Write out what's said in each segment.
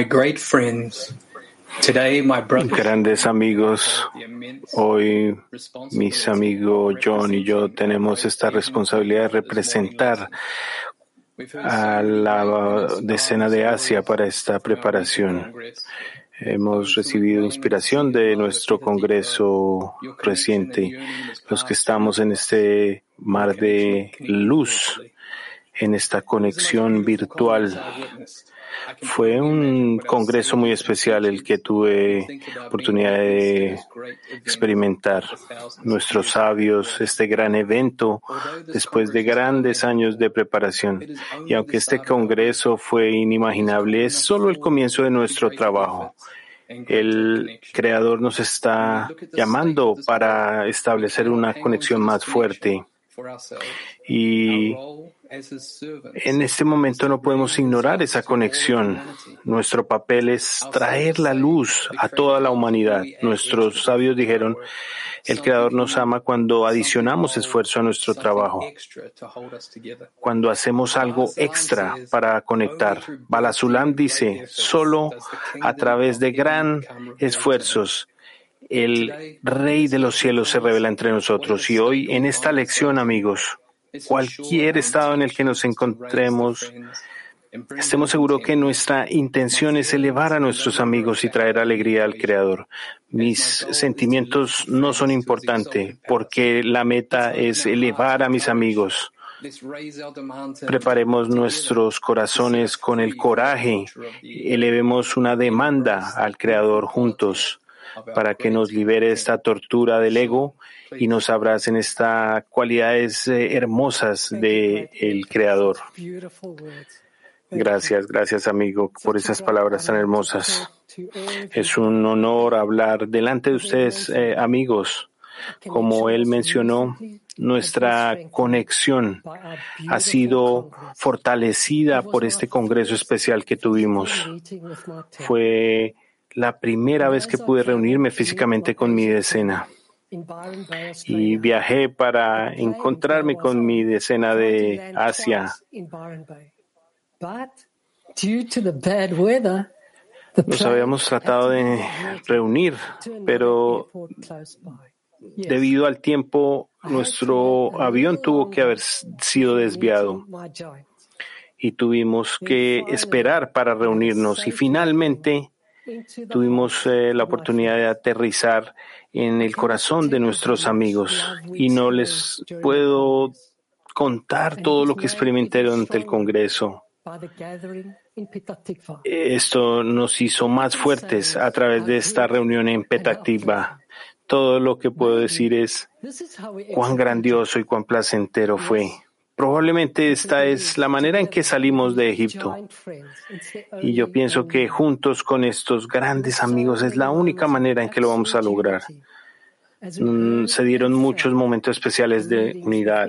My great friends, today my brother Grandes amigos, hoy mis amigos John y yo tenemos esta responsabilidad de representar a la decena de Asia para esta preparación. Hemos recibido inspiración de nuestro Congreso reciente, los que estamos en este mar de luz, en esta conexión virtual. Fue un congreso muy especial el que tuve oportunidad de experimentar. Nuestros sabios, este gran evento después de grandes años de preparación. Y aunque este congreso fue inimaginable, es solo el comienzo de nuestro trabajo. El Creador nos está llamando para establecer una conexión más fuerte. Y en este momento no podemos ignorar esa conexión. Nuestro papel es traer la luz a toda la humanidad. Nuestros sabios dijeron, el Creador nos ama cuando adicionamos esfuerzo a nuestro trabajo, cuando hacemos algo extra para conectar. Balazulam dice, solo a través de gran esfuerzos el Rey de los cielos se revela entre nosotros. Y hoy, en esta lección, amigos, cualquier estado en el que nos encontremos, estemos seguros que nuestra intención es elevar a nuestros amigos y traer alegría al Creador. Mis sentimientos no son importantes porque la meta es elevar a mis amigos. Preparemos nuestros corazones con el coraje, elevemos una demanda al Creador juntos para que nos libere esta tortura del ego y nos abracen estas cualidades eh, hermosas del el Creador. Gracias, gracias amigo por esas palabras tan hermosas. Es un honor hablar delante de ustedes, eh, amigos. Como él mencionó, nuestra conexión ha sido fortalecida por este congreso especial que tuvimos. Fue la primera vez que pude reunirme físicamente con mi decena. Y viajé para encontrarme con mi decena de Asia. Nos habíamos tratado de reunir, pero debido al tiempo, nuestro avión tuvo que haber sido desviado y tuvimos que esperar para reunirnos y finalmente tuvimos eh, la oportunidad de aterrizar en el corazón de nuestros amigos y no les puedo contar todo lo que experimenté durante el Congreso. Esto nos hizo más fuertes a través de esta reunión en Petactiva. Todo lo que puedo decir es cuán grandioso y cuán placentero fue. Probablemente esta es la manera en que salimos de Egipto. Y yo pienso que juntos con estos grandes amigos es la única manera en que lo vamos a lograr. Mm, se dieron muchos momentos especiales de unidad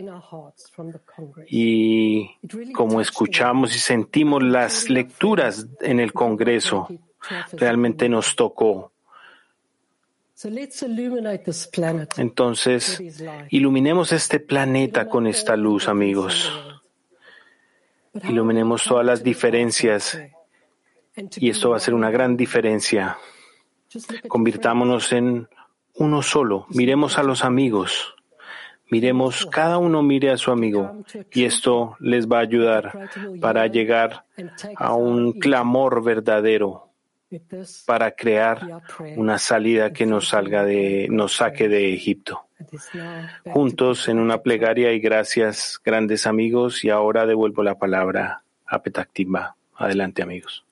y como escuchamos y sentimos las lecturas en el Congreso, realmente nos tocó entonces, iluminemos este planeta con esta luz, amigos. Iluminemos todas las diferencias. y esto va a ser una gran diferencia. Convirtámonos en uno solo. Miremos a los amigos. Miremos, cada uno mire a su amigo. y esto les va a ayudar para llegar a un clamor verdadero para crear una salida que nos salga de, nos saque de Egipto. Juntos en una plegaria y gracias, grandes amigos, y ahora devuelvo la palabra a Petactiva. Adelante, amigos.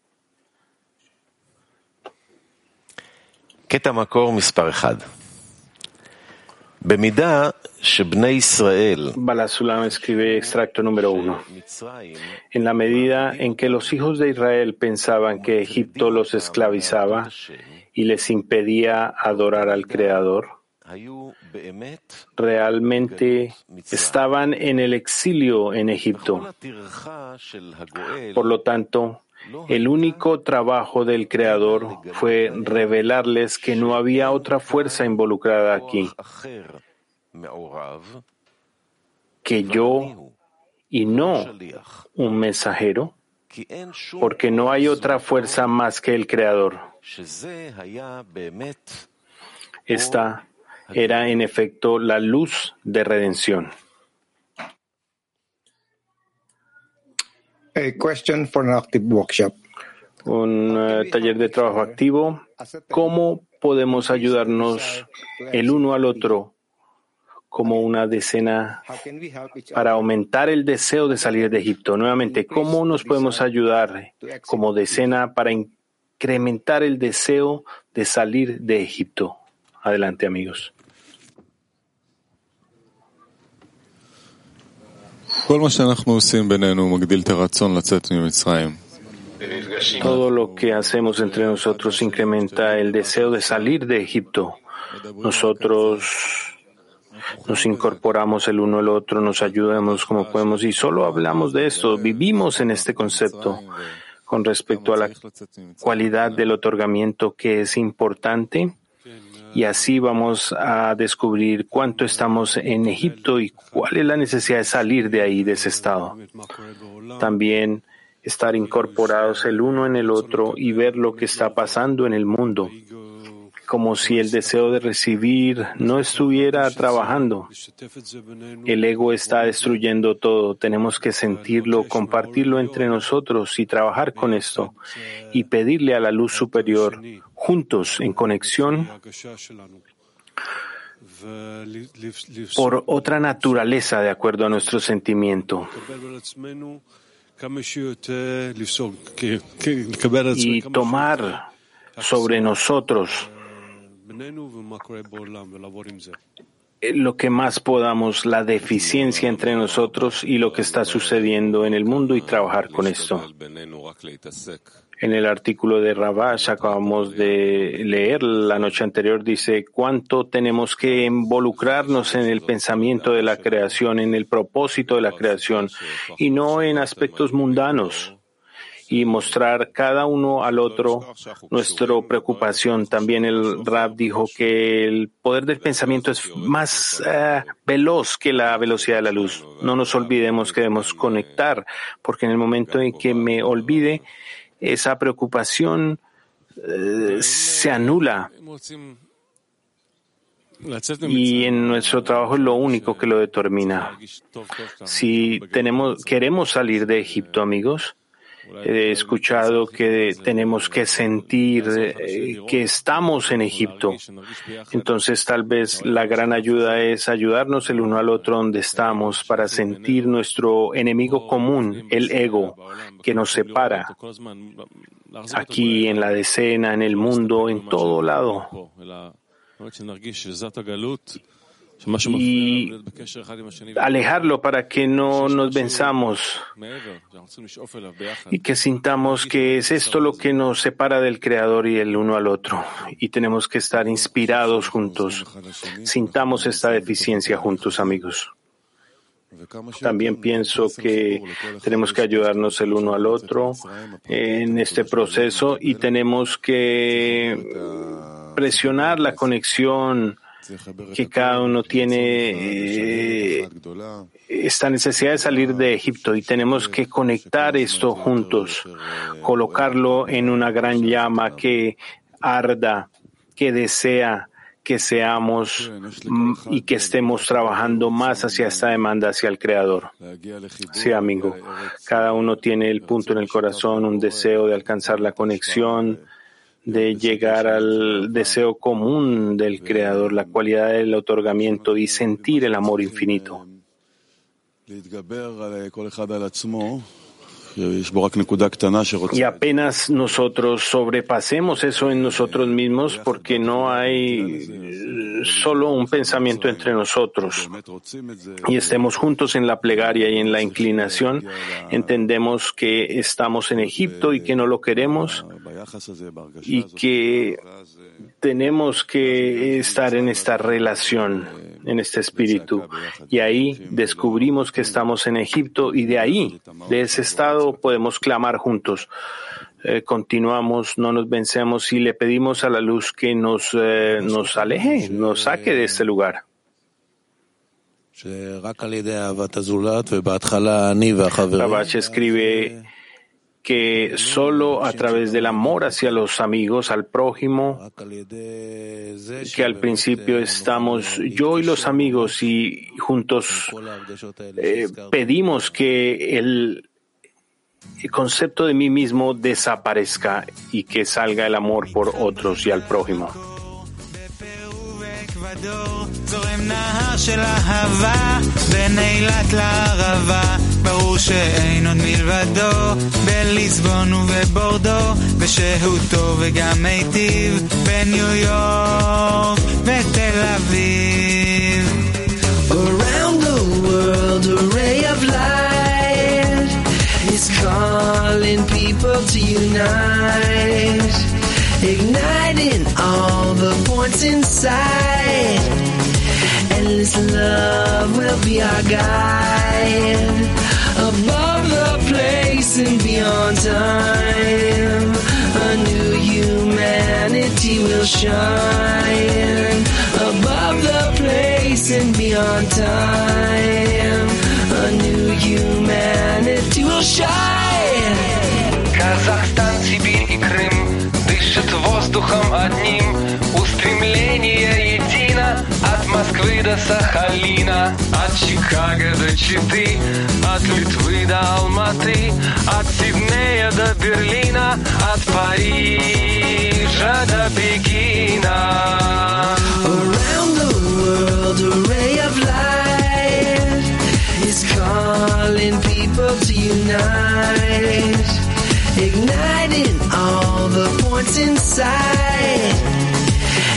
Balasulam escribe extracto número uno. En la medida en que los hijos de Israel pensaban que Egipto los esclavizaba y les impedía adorar al Creador, realmente estaban en el exilio en Egipto. Por lo tanto, el único trabajo del Creador fue revelarles que no había otra fuerza involucrada aquí que yo y no un mensajero. porque no hay otra fuerza más que el Creador. Esta era en efecto la luz de redención. A question for an active workshop. Un uh, taller de trabajo activo. ¿Cómo podemos ayudarnos el uno al otro como una decena para aumentar el deseo de salir de Egipto? Nuevamente, ¿cómo nos podemos ayudar como decena para incrementar el deseo de salir de Egipto? Adelante, amigos. Todo lo que hacemos entre nosotros incrementa el deseo de salir de Egipto. Nosotros nos incorporamos el uno al otro, nos ayudamos como podemos y solo hablamos de esto, vivimos en este concepto con respecto a la cualidad del otorgamiento que es importante y así vamos a descubrir cuánto estamos en Egipto y cuál es la necesidad de salir de ahí, de ese estado. También estar incorporados el uno en el otro y ver lo que está pasando en el mundo, como si el deseo de recibir no estuviera trabajando. El ego está destruyendo todo. Tenemos que sentirlo, compartirlo entre nosotros y trabajar con esto y pedirle a la luz superior juntos en conexión por otra naturaleza de acuerdo a nuestro sentimiento. Y tomar sobre nosotros lo que más podamos, la deficiencia entre nosotros y lo que está sucediendo en el mundo y trabajar con esto. En el artículo de Ravash acabamos de leer la noche anterior, dice cuánto tenemos que involucrarnos en el pensamiento de la creación, en el propósito de la creación y no en aspectos mundanos y mostrar cada uno al otro nuestra preocupación. También el Rab dijo que el poder del pensamiento es más eh, veloz que la velocidad de la luz. No nos olvidemos que debemos conectar, porque en el momento en que me olvide, esa preocupación eh, se anula. Y en nuestro trabajo es lo único que lo determina. Si tenemos, queremos salir de Egipto, amigos, He escuchado que tenemos que sentir eh, que estamos en Egipto. Entonces tal vez la gran ayuda es ayudarnos el uno al otro donde estamos para sentir nuestro enemigo común, el ego, que nos separa aquí en la decena, en el mundo, en todo lado y alejarlo para que no nos venzamos y que sintamos que es esto lo que nos separa del Creador y el uno al otro. Y tenemos que estar inspirados juntos. Sintamos esta deficiencia juntos, amigos. También pienso que tenemos que ayudarnos el uno al otro en este proceso y tenemos que presionar la conexión que cada uno tiene eh, esta necesidad de salir de Egipto y tenemos que conectar esto juntos, colocarlo en una gran llama que arda, que desea que seamos mm, y que estemos trabajando más hacia esta demanda hacia el Creador. Sí, amigo. Cada uno tiene el punto en el corazón, un deseo de alcanzar la conexión, de llegar al deseo común del Creador, la cualidad del otorgamiento y sentir el amor infinito. Y apenas nosotros sobrepasemos eso en nosotros mismos, porque no hay solo un pensamiento entre nosotros, y estemos juntos en la plegaria y en la inclinación, entendemos que estamos en Egipto y que no lo queremos, y que tenemos que estar en esta relación en este espíritu. Y ahí descubrimos que estamos en Egipto y de ahí, de ese estado, podemos clamar juntos. Eh, continuamos, no nos vencemos y le pedimos a la luz que nos, eh, nos aleje, nos saque de este lugar. Rabash escribe que solo a través del amor hacia los amigos, al prójimo, que al principio estamos yo y los amigos y juntos eh, pedimos que el concepto de mí mismo desaparezca y que salga el amor por otros y al prójimo. בדור זורם נהר של אהבה בין אילת לערבה ברור שאין עוד מלבדו בליסבון ובבורדו ושהותו וגם מיטיב בניו יורק ותל אביב Around the world a ray of light is calling people to unite igniting all the points inside. Endless love will be our guide. Above the place and beyond time, a new humanity will shine. Above the place and beyond time, a new humanity will shine. Воздухом одним. Устремление едино От Москвы до Сахалина. От Чикаго до Читы От Литвы до Алматы От Сиднея до Берлина От Парижа до Пекина. Around the world a ray of light Is calling people to unite. Igniting the points inside.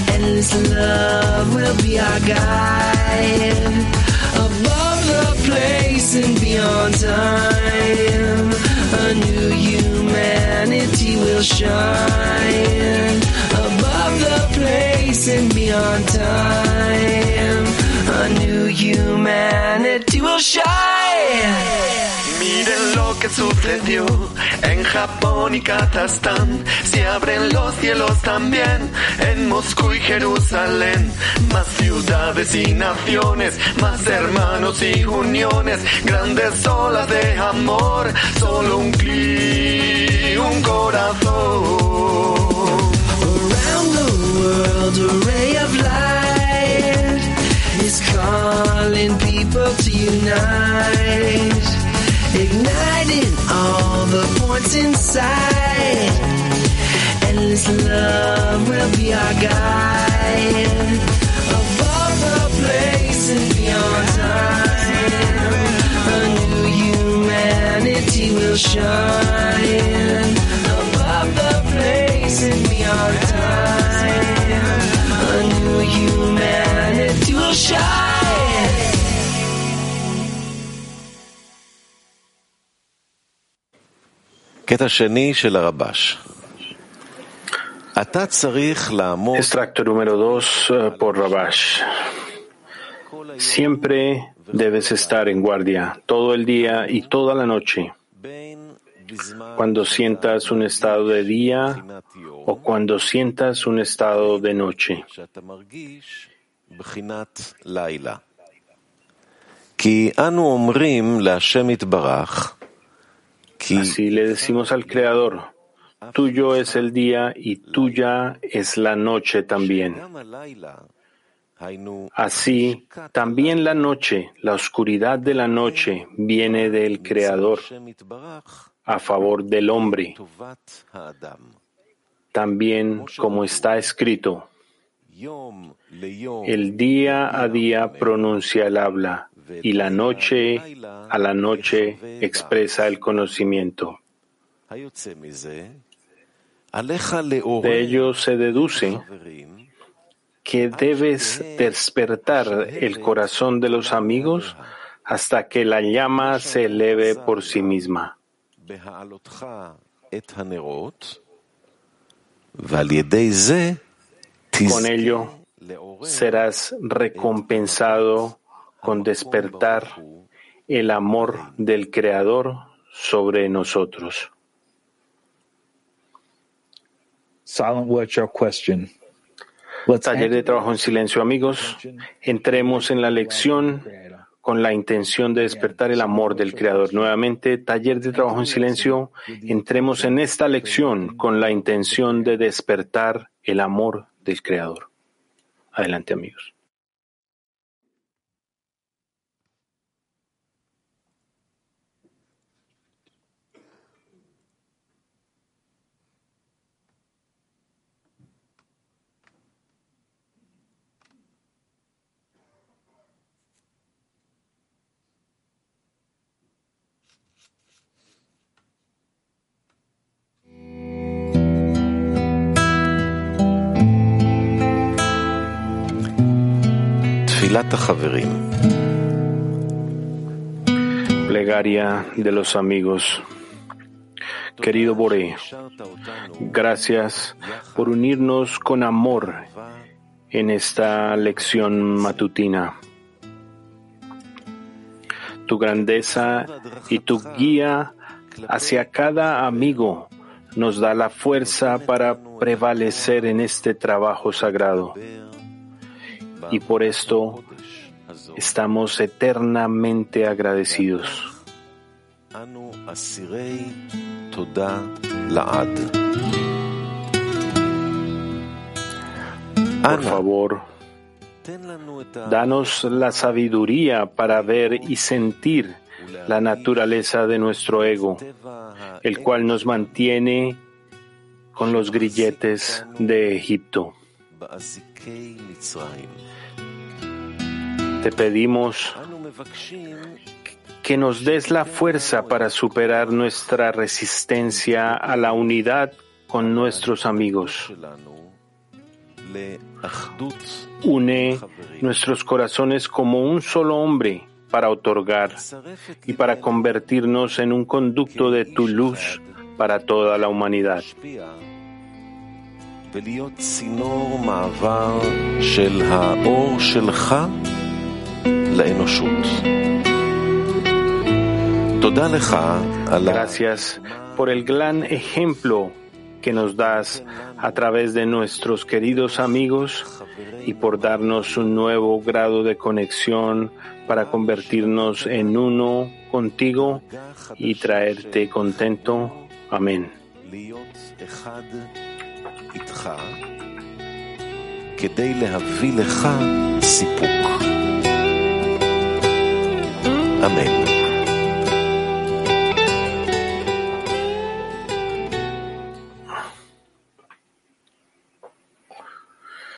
Endless love will be our guide. Above the place and beyond time, a new humanity will shine. Above the place and beyond time, a new humanity will shine. Que sucedió en Japón y Kazajstán. Se abren los cielos también en Moscú y Jerusalén. Más ciudades y naciones, más hermanos y uniones. Grandes olas de amor, solo un clic, un corazón. Around the world, a ray of light is calling people to unite igniting all the points inside. Endless love will be our guide. Above the place and beyond time, a new humanity will shine. Extracto número dos uh, por Rabash. Siempre debes estar en guardia, todo el día y toda la noche. Cuando sientas un estado de día o cuando sientas un estado de noche. Así le decimos al Creador, tuyo es el día y tuya es la noche también. Así, también la noche, la oscuridad de la noche, viene del Creador a favor del hombre. También, como está escrito, el día a día pronuncia el habla y la noche a la noche expresa el conocimiento. De ello se deduce que debes despertar el corazón de los amigos hasta que la llama se eleve por sí misma. Con ello serás recompensado con despertar el amor del Creador sobre nosotros. Silent workshop question. Taller de trabajo en silencio, amigos. Entremos en la lección con la intención de despertar el amor del Creador. Nuevamente, taller de trabajo en silencio. Entremos en esta lección con la intención de despertar el amor del Creador. Adelante, amigos. Plegaria de los amigos. Querido Boré, gracias por unirnos con amor en esta lección matutina. Tu grandeza y tu guía hacia cada amigo nos da la fuerza para prevalecer en este trabajo sagrado y por esto estamos eternamente agradecidos. Por favor, danos la sabiduría para ver y sentir la naturaleza de nuestro ego, el cual nos mantiene con los grilletes de Egipto. Te pedimos que nos des la fuerza para superar nuestra resistencia a la unidad con nuestros amigos. Une nuestros corazones como un solo hombre para otorgar y para convertirnos en un conducto de tu luz para toda la humanidad. Gracias por el gran ejemplo que nos das a través de nuestros queridos amigos y por darnos un nuevo grado de conexión para convertirnos en uno contigo y traerte contento. Amén. איתך כדי להביא לך סיפוק. אמן.